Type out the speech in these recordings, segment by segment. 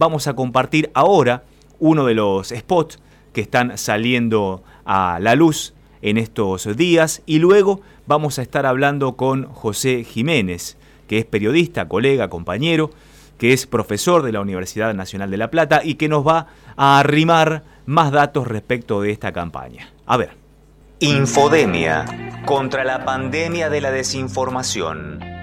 vamos a compartir ahora uno de los spots que están saliendo a la luz en estos días y luego vamos a estar hablando con José Jiménez, que es periodista, colega, compañero, que es profesor de la Universidad Nacional de La Plata y que nos va a arrimar más datos respecto de esta campaña. A ver. Infodemia contra la pandemia de la desinformación.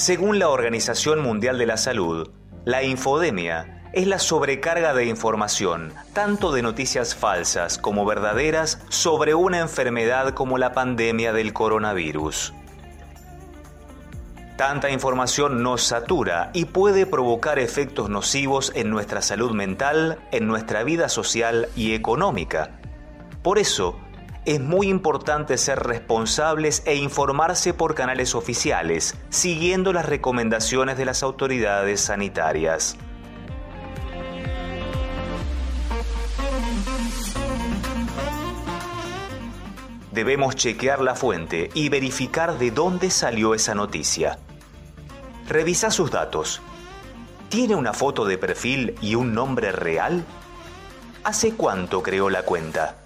Según la Organización Mundial de la Salud, la infodemia es la sobrecarga de información, tanto de noticias falsas como verdaderas, sobre una enfermedad como la pandemia del coronavirus. Tanta información nos satura y puede provocar efectos nocivos en nuestra salud mental, en nuestra vida social y económica. Por eso, es muy importante ser responsables e informarse por canales oficiales, siguiendo las recomendaciones de las autoridades sanitarias. Debemos chequear la fuente y verificar de dónde salió esa noticia. Revisa sus datos. ¿Tiene una foto de perfil y un nombre real? ¿Hace cuánto creó la cuenta?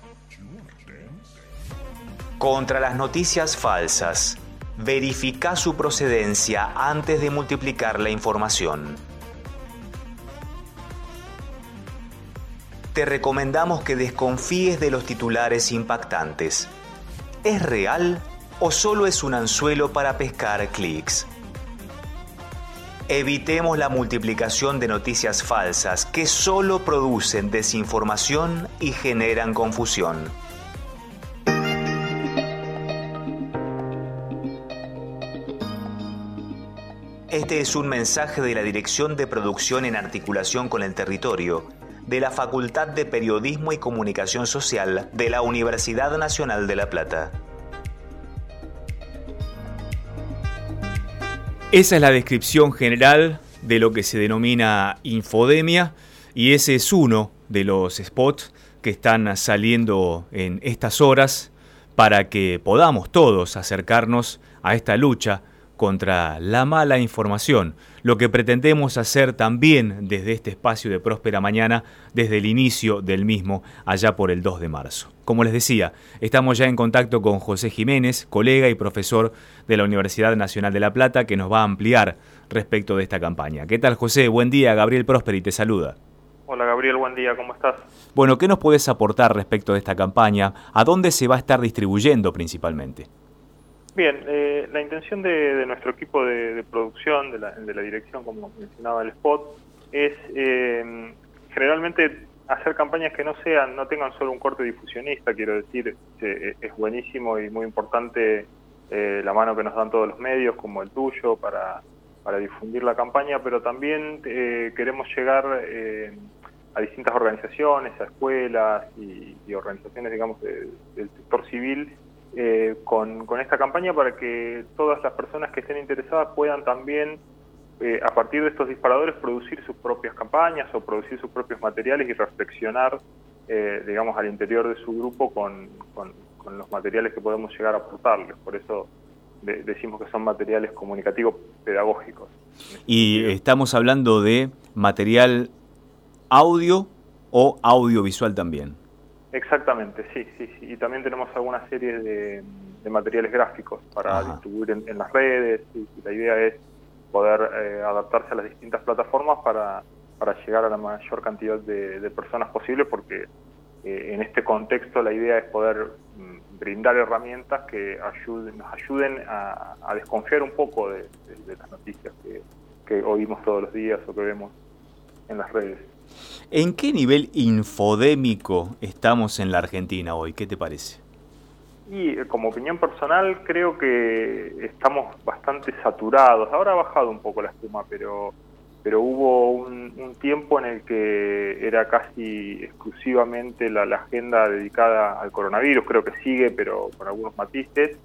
Contra las noticias falsas, verifica su procedencia antes de multiplicar la información. Te recomendamos que desconfíes de los titulares impactantes. ¿Es real o solo es un anzuelo para pescar clics? Evitemos la multiplicación de noticias falsas que solo producen desinformación y generan confusión. Este es un mensaje de la Dirección de Producción en articulación con el territorio de la Facultad de Periodismo y Comunicación Social de la Universidad Nacional de La Plata. Esa es la descripción general de lo que se denomina infodemia y ese es uno de los spots que están saliendo en estas horas para que podamos todos acercarnos a esta lucha contra la mala información, lo que pretendemos hacer también desde este espacio de Próspera Mañana, desde el inicio del mismo, allá por el 2 de marzo. Como les decía, estamos ya en contacto con José Jiménez, colega y profesor de la Universidad Nacional de La Plata, que nos va a ampliar respecto de esta campaña. ¿Qué tal, José? Buen día, Gabriel Prósperi te saluda. Hola Gabriel, buen día, ¿cómo estás? Bueno, ¿qué nos puedes aportar respecto de esta campaña? ¿A dónde se va a estar distribuyendo principalmente? Bien, eh, la intención de, nuestro equipo de, producción, de la, dirección, como mencionaba el spot, es eh, generalmente hacer campañas que no sean, no tengan solo un corte difusionista, quiero decir, eh, es buenísimo y muy importante la mano que nos dan todos los medios, como el tuyo, para, para difundir la campaña, pero también queremos llegar a distintas organizaciones, a escuelas y, organizaciones, digamos, del sector civil, eh, con, esta campaña para que todas las personas que estén interesadas puedan también, eh, a partir de estos disparadores, producir sus propias campañas o producir sus propios materiales y reflexionar, eh, digamos, al interior de su grupo con, los materiales que podemos llegar a aportarles. Por eso decimos que son materiales comunicativos pedagógicos. Y estamos hablando de material audio o audiovisual también. Exactamente, sí, sí, sí. Y también tenemos alguna serie de, materiales gráficos para distribuir en, las redes. Y, la idea es poder eh, adaptarse a las distintas plataformas para, para llegar a la mayor cantidad de, personas posible, porque eh, en este contexto la idea es poder mm, brindar herramientas que ayuden, nos ayuden a, desconfiar un poco de, las noticias que oímos todos los días o que vemos en las redes. ¿En qué nivel infodémico estamos en la Argentina hoy? ¿Qué te parece? Y eh, como opinión personal creo que estamos bastante saturados. Ahora ha bajado un poco la espuma, pero pero hubo un, tiempo en el que era casi exclusivamente la, agenda dedicada al coronavirus, creo que sigue, pero con algunos matices,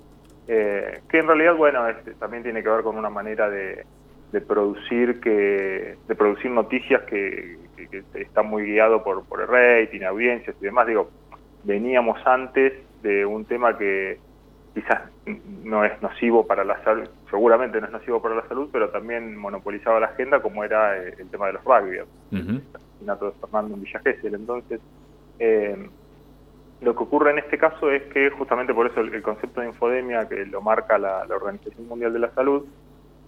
eh, que en realidad, bueno, también tiene que ver con una manera de, de producir que de producir noticias que, que, está muy guiado por, por el rating, audiencias y demás. Digo, veníamos antes de un tema que quizás no es nocivo para la salud, seguramente no es nocivo para la salud, pero también monopolizaba la agenda como era eh, el tema de los rugby, el asesinato de Fernando en Villa Entonces, eh, lo que ocurre en este caso es que justamente por eso el, concepto de infodemia que lo marca la, Organización Mundial de la Salud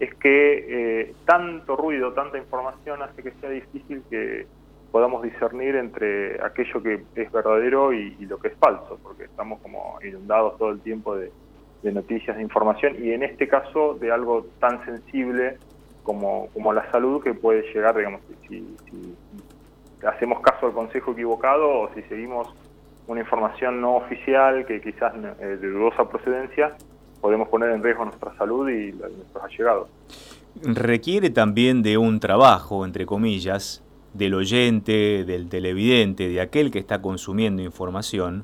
es que eh, tanto ruido, tanta información hace que sea difícil que podamos discernir entre aquello que es verdadero y, lo que es falso, porque estamos como inundados todo el tiempo de, noticias, de información, y en este caso de algo tan sensible como, como la salud que puede llegar, digamos, si, hacemos caso al consejo equivocado o si seguimos una información no oficial que quizás eh, de dudosa procedencia, podemos poner en riesgo nuestra salud y nuestros allegados. Requiere también de un trabajo, entre comillas, del oyente, del televidente, de aquel que está consumiendo información,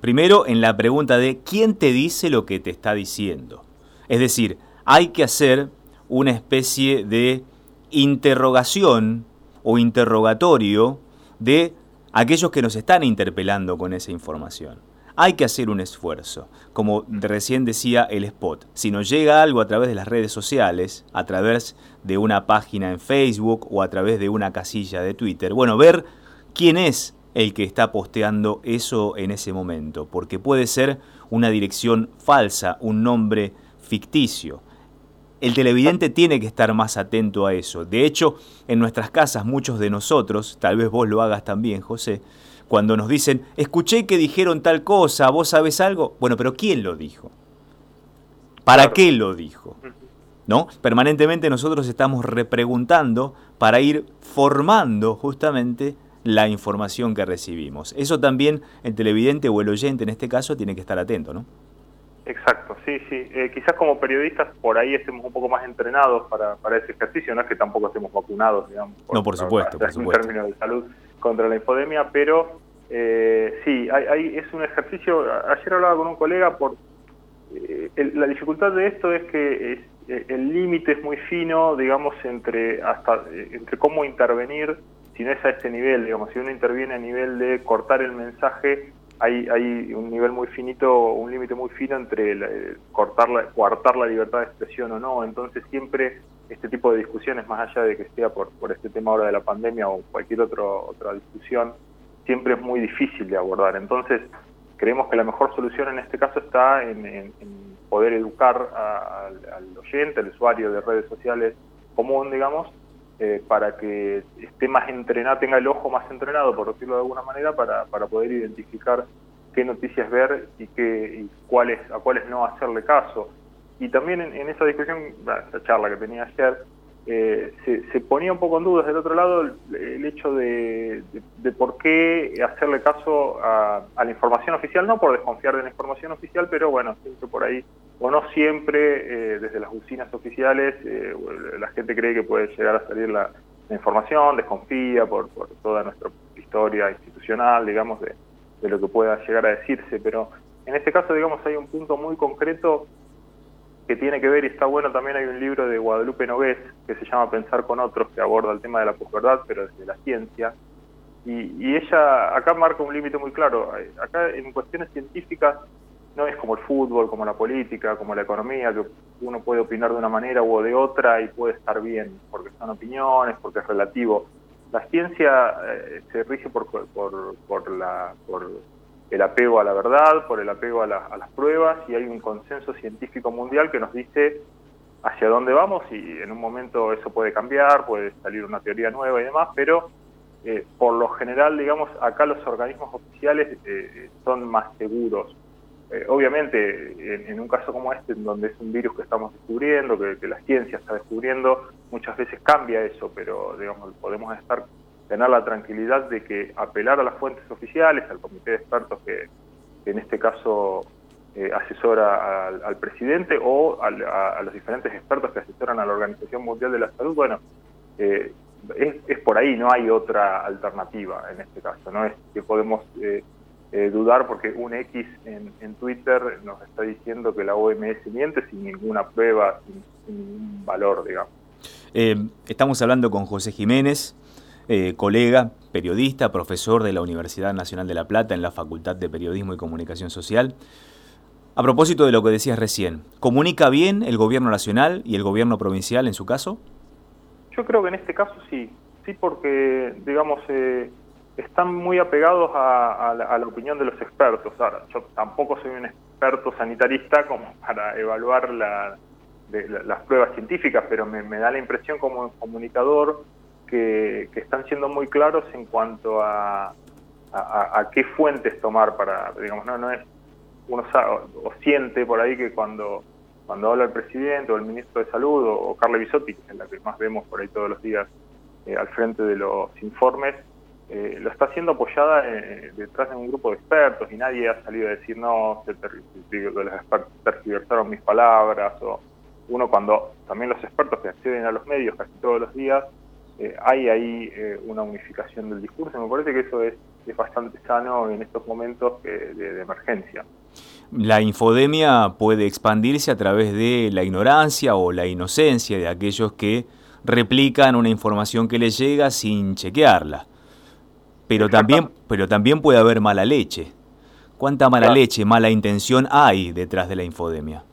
primero en la pregunta de quién te dice lo que te está diciendo. Es decir, hay que hacer una especie de interrogación o interrogatorio de aquellos que nos están interpelando con esa información. Hay que hacer un esfuerzo. Como recién decía el spot, si nos llega algo a través de las redes sociales, a través de una página en Facebook o a través de una casilla de Twitter, bueno, ver quién es el que está posteando eso en ese momento, porque puede ser una dirección falsa, un nombre ficticio. El televidente tiene que estar más atento a eso. De hecho, en nuestras casas muchos de nosotros, tal vez vos lo hagas también, José, cuando nos dicen, escuché que dijeron tal cosa, vos sabes algo, bueno, pero ¿quién lo dijo? ¿Para qué lo dijo? ¿No? Permanentemente nosotros estamos repreguntando para ir formando justamente la información que recibimos. Eso también el televidente o el oyente en este caso tiene que estar atento, ¿no? Exacto, sí, sí. Eh, quizás como periodistas por ahí estemos un poco más entrenados para, para ese ejercicio, no es que tampoco estemos vacunados, digamos. no, por supuesto, por supuesto. En términos de salud contra la infodemia, pero eh, sí, hay, es un ejercicio, ayer hablaba con un colega por... Eh, la dificultad de esto es que el límite es muy fino, digamos, entre hasta entre cómo intervenir si no es a este nivel, digamos, si uno interviene a nivel de cortar el mensaje hay, hay un nivel muy finito, un límite muy fino entre cortar la, coartar la libertad de expresión o no. Entonces siempre este tipo de discusiones, más allá de que sea por, por este tema ahora de la pandemia o cualquier otro, otra discusión, siempre es muy difícil de abordar. Entonces creemos que la mejor solución en este caso está en, poder educar al oyente, al usuario de redes sociales común, digamos, eh, para que esté más entrenado, tenga el ojo más entrenado, por decirlo de alguna manera, para, para poder identificar qué noticias ver y, qué, y cuáles, a cuáles no hacerle caso. Y también en, esa discusión, esa charla que tenía ayer, eh, se, ponía un poco en dudas del otro lado el, hecho de, por qué hacerle caso a, la información oficial, no por desconfiar de la información oficial, pero bueno, siempre por ahí, o no siempre eh, desde las usinas oficiales, eh, la gente cree que puede llegar a salir la, información, desconfía por, por, toda nuestra historia institucional, digamos, de, de lo que pueda llegar a decirse, pero en este caso, digamos, hay un punto muy concreto que tiene que ver, y está bueno, también hay un libro de Guadalupe Nogués que se llama Pensar con otros, que aborda el tema de la posverdad, pero desde la ciencia. Y, ella acá marca un límite muy claro. Acá en cuestiones científicas no es como el fútbol, como la política, como la economía, que uno puede opinar de una manera u de otra y puede estar bien, porque son opiniones, porque es relativo. La ciencia eh, se rige por, por, por, la, por el apego a la verdad, por el apego a, las pruebas y hay un consenso científico mundial que nos dice hacia dónde vamos y en un momento eso puede cambiar, puede salir una teoría nueva y demás, pero eh, por lo general, digamos, acá los organismos oficiales eh, son más seguros. Eh, obviamente, en, un caso como este, en donde es un virus que estamos descubriendo, que, que la ciencia está descubriendo, muchas veces cambia eso, pero digamos, podemos estar tener la tranquilidad de que apelar a las fuentes oficiales, al comité de expertos que, en este caso eh, asesora al, presidente o a, los diferentes expertos que asesoran a la Organización Mundial de la Salud, bueno, eh, es, por ahí, no hay otra alternativa en este caso, no es que podemos eh, dudar porque un X en, Twitter nos está diciendo que la OMS miente sin ninguna prueba, sin valor, digamos. estamos hablando con José Jiménez, eh, colega, periodista, profesor de la Universidad Nacional de La Plata en la Facultad de Periodismo y Comunicación Social. A propósito de lo que decías recién, ¿comunica bien el gobierno nacional y el gobierno provincial en su caso? Yo creo que en este caso sí, sí porque, digamos, eh, están muy apegados a, la, opinión de los expertos. Ahora, yo tampoco soy un experto sanitarista como para evaluar las pruebas científicas, pero me, da la impresión como comunicador que, están siendo muy claros en cuanto a, a, qué fuentes tomar para, digamos, no, no es, uno o siente por ahí que cuando cuando habla el presidente o el ministro de Salud o, Carle Bisotti, que es la que más vemos por ahí todos los días eh, al frente de los informes, eh, lo está haciendo apoyada eh, detrás de un grupo de expertos y nadie ha salido a decir no, se ter los tergiversaron mis palabras o uno cuando también los expertos que acceden a los medios casi todos los días, eh, hay ahí una unificación del discurso. Me parece que eso es, bastante sano en estos momentos de, emergencia. La infodemia puede expandirse a través de la ignorancia o la inocencia de aquellos que replican una información que les llega sin chequearla. Pero también, pero también puede haber mala leche. ¿Cuánta mala leche, mala intención hay detrás de la infodemia?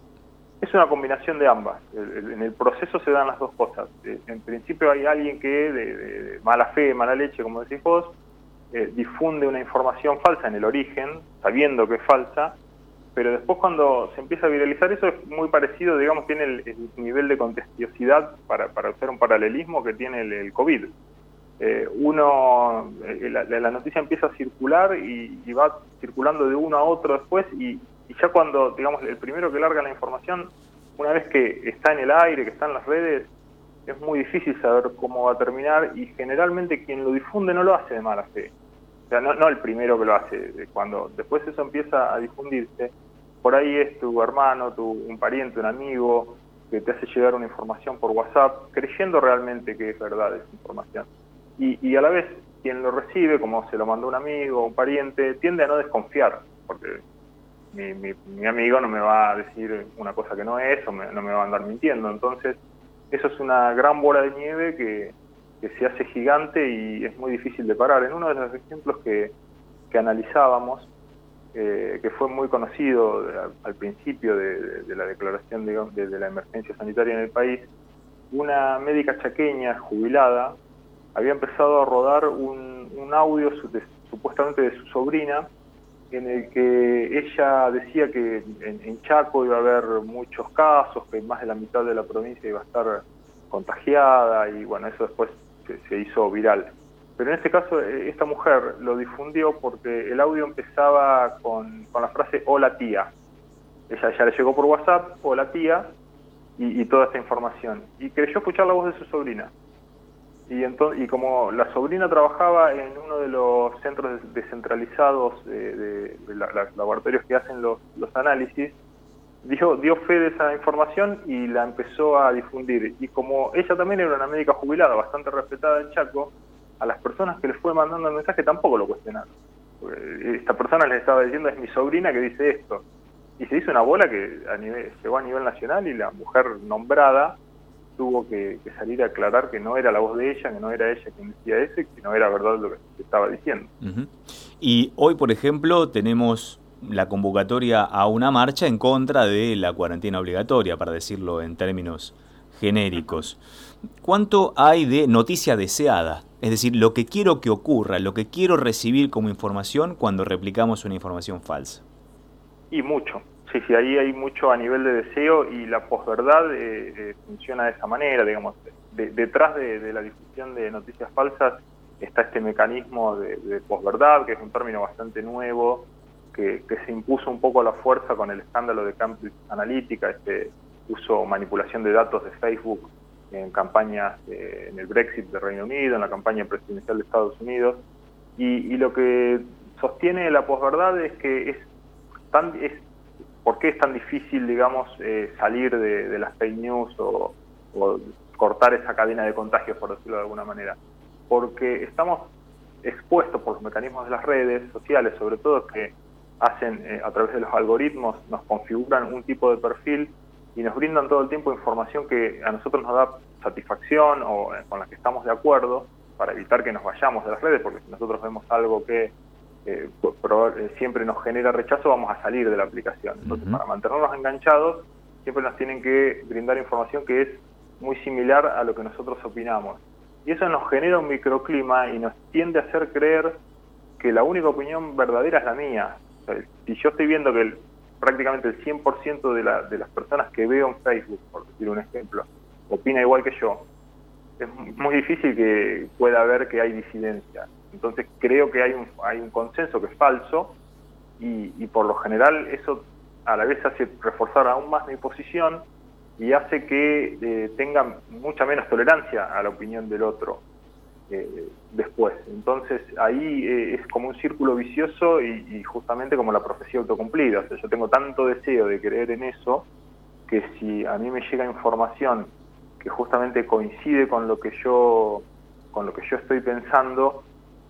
Es una combinación de ambas. En el proceso se dan las dos cosas. Eh, en principio hay alguien que de, mala fe, mala leche, como decís vos, eh, difunde una información falsa en el origen, sabiendo que es falsa, pero después cuando se empieza a viralizar eso es muy parecido, digamos, tiene el, nivel de contestiosidad, para, para usar un paralelismo, que tiene el, el COVID. Eh, uno, la, noticia empieza a circular y, va circulando de uno a otro después y, ya cuando, digamos, el primero que larga la información, una vez que está en el aire, que está en las redes, es muy difícil saber cómo va a terminar y generalmente quien lo difunde no lo hace de mala fe. O sea, no, no el primero que lo hace, cuando después eso empieza a difundirse, por ahí es tu hermano, tu, un pariente, un amigo, que te hace llegar una información por WhatsApp, creyendo realmente que es verdad esa información y, a la vez quien lo recibe, como se lo mandó un amigo un pariente, tiende a no desconfiar, porque mi, amigo no me va a decir una cosa que no es o no me va a andar mintiendo. Entonces, eso es una gran bola de nieve que, se hace gigante y es muy difícil de parar. En uno de los ejemplos que, analizábamos, eh, que fue muy conocido al, principio de, la declaración de, de la emergencia sanitaria en el país, una médica chaqueña jubilada había empezado a rodar un, audio supuestamente de su sobrina en el que ella decía que en, Chaco iba a haber muchos casos, que más de la mitad de la provincia iba a estar contagiada y bueno, eso después se, hizo viral. Pero en este caso e, esta mujer lo difundió porque el audio empezaba con, la frase hola tía. Ella ya le llegó por WhatsApp, hola tía, y toda esta información. Y creyó escuchar la voz de su sobrina y, entonces, y como la sobrina trabajaba en uno de los centros descentralizados de, los laboratorios que hacen los, análisis, dio, dio fe de esa información y la empezó a difundir. Y como ella también era una médica jubilada, bastante respetada en Chaco, a las personas que les fue mandando el mensaje tampoco lo cuestionaron. Esta persona les estaba diciendo, es mi sobrina que dice esto. Y se hizo una bola que a nivel, llegó a nivel nacional y la mujer nombrada tuvo que, salir a aclarar que no era la voz de ella, que no era ella quien decía eso que no era verdad lo que estaba diciendo. Y hoy, por ejemplo, tenemos la convocatoria a una marcha en contra de la cuarentena obligatoria, para decirlo en términos genéricos. ¿Cuánto hay de noticia deseada? Es decir, lo que quiero que ocurra, lo que quiero recibir como información cuando replicamos una información falsa. Y mucho, Sí, sí, ahí hay mucho a nivel de deseo y la posverdad eh, eh, funciona de esa manera, digamos. detrás de, la difusión de noticias falsas está este mecanismo de, posverdad, que es un término bastante nuevo, que, se impuso un poco a la fuerza con el escándalo de Cambridge Analytica, este uso manipulación de datos de Facebook en campañas en el Brexit de Reino Unido, en la campaña presidencial de Estados Unidos. Y, lo que sostiene la posverdad es que es tan, es ¿Por qué es tan difícil, digamos, eh, salir de, las fake news o, cortar esa cadena de contagios, por decirlo de alguna manera? Porque estamos expuestos por los mecanismos de las redes sociales, sobre todo que hacen eh, a través de los algoritmos, nos configuran un tipo de perfil y nos brindan todo el tiempo información que a nosotros nos da satisfacción o eh, con la que estamos de acuerdo para evitar que nos vayamos de las redes, porque si nosotros vemos algo que eh, eh, siempre nos genera rechazo, vamos a salir de la aplicación. Entonces, para mantenernos enganchados, siempre nos tienen que brindar información que es muy similar a lo que nosotros opinamos. Y eso nos genera un microclima y nos tiende a hacer creer que la única opinión verdadera es la mía. si yo estoy viendo que prácticamente el 100% de, la, de las personas que veo en Facebook, por decir un ejemplo, opina igual que yo, es muy difícil que pueda ver que hay disidencia. Entonces creo que hay un, hay un consenso que es falso y, y por lo general eso a la vez hace reforzar aún más mi posición y hace que eh, tenga mucha menos tolerancia a la opinión del otro eh, después. Entonces ahí eh, es como un círculo vicioso y, justamente como la profecía autocumplida. O sea, yo tengo tanto deseo de creer en eso que si a mí me llega información que justamente coincide con lo que yo con lo que yo estoy pensando,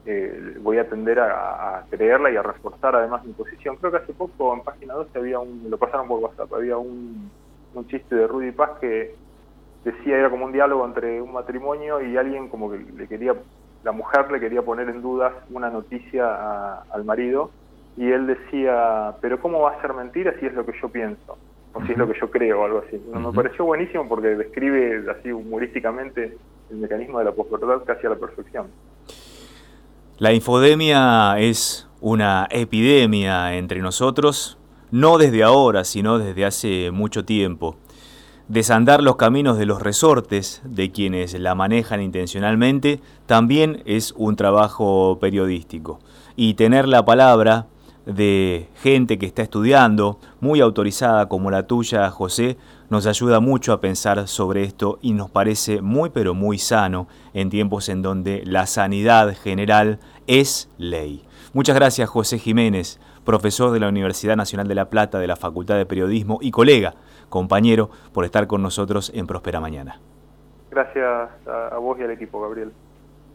eh, voy a tender a, creerla y a reforzar además mi posición. Creo que hace poco en página 12 había un, lo pasaron por WhatsApp, había un, un chiste de Rudy Paz que decía, era como un diálogo entre un matrimonio y alguien como que le quería, la mujer le quería poner en dudas una noticia al marido y él decía, pero ¿cómo va a ser mentira si es lo que yo pienso? O si es lo que yo creo o algo así. Me pareció buenísimo porque describe así humorísticamente el mecanismo de la posverdad casi a la perfección. La infodemia es una epidemia entre nosotros, no desde ahora, sino desde hace mucho tiempo. Desandar los caminos de los resortes de quienes la manejan intencionalmente también es un trabajo periodístico. Y tener la palabra de gente que está estudiando, muy autorizada como la tuya, José, nos ayuda mucho a pensar sobre esto y nos parece muy pero muy sano en tiempos en donde la sanidad general es ley. Muchas gracias José Jiménez, profesor de la Universidad Nacional de La Plata de la Facultad de Periodismo y colega, compañero, por estar con nosotros en Próspera Mañana. Gracias a vos y al equipo, Gabriel.